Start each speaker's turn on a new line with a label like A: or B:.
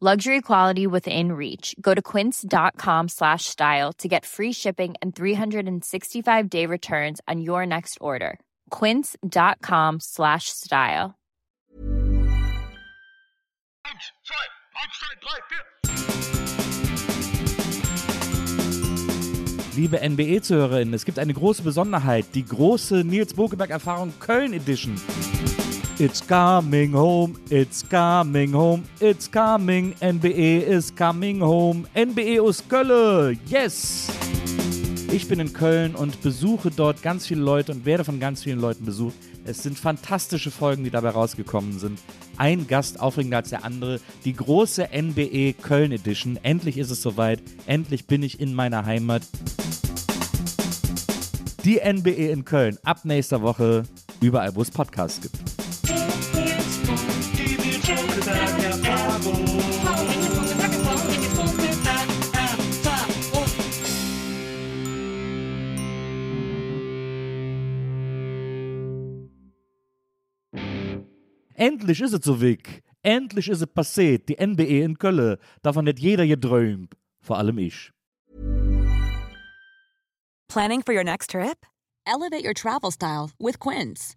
A: Luxury quality within reach. Go to quince.com slash style to get free shipping and 365 day returns on your next order. Quince.com slash style.
B: Liebe NBE-Zuhörerinnen, es gibt eine große Besonderheit, die große Nilz Bokelberg-Erfahrung Köln Edition. It's coming home, it's coming home, it's coming, NBE is coming home, NBE aus Köln, yes! Ich bin in Köln und besuche dort ganz viele Leute und werde von ganz vielen Leuten besucht. Es sind fantastische Folgen, die dabei rausgekommen sind. Ein Gast aufregender als der andere. Die große NBE Köln Edition. Endlich ist es soweit. Endlich bin ich in meiner Heimat. Die NBE in Köln. Ab nächster Woche überall, wo es Podcasts gibt. Endlich ist es so weg. Endlich ist es passiert. Die NBE in Köln. Davon hat jeder geträumt. Vor allem ich.
C: Planning for your next trip?
D: Elevate your travel style with Quince.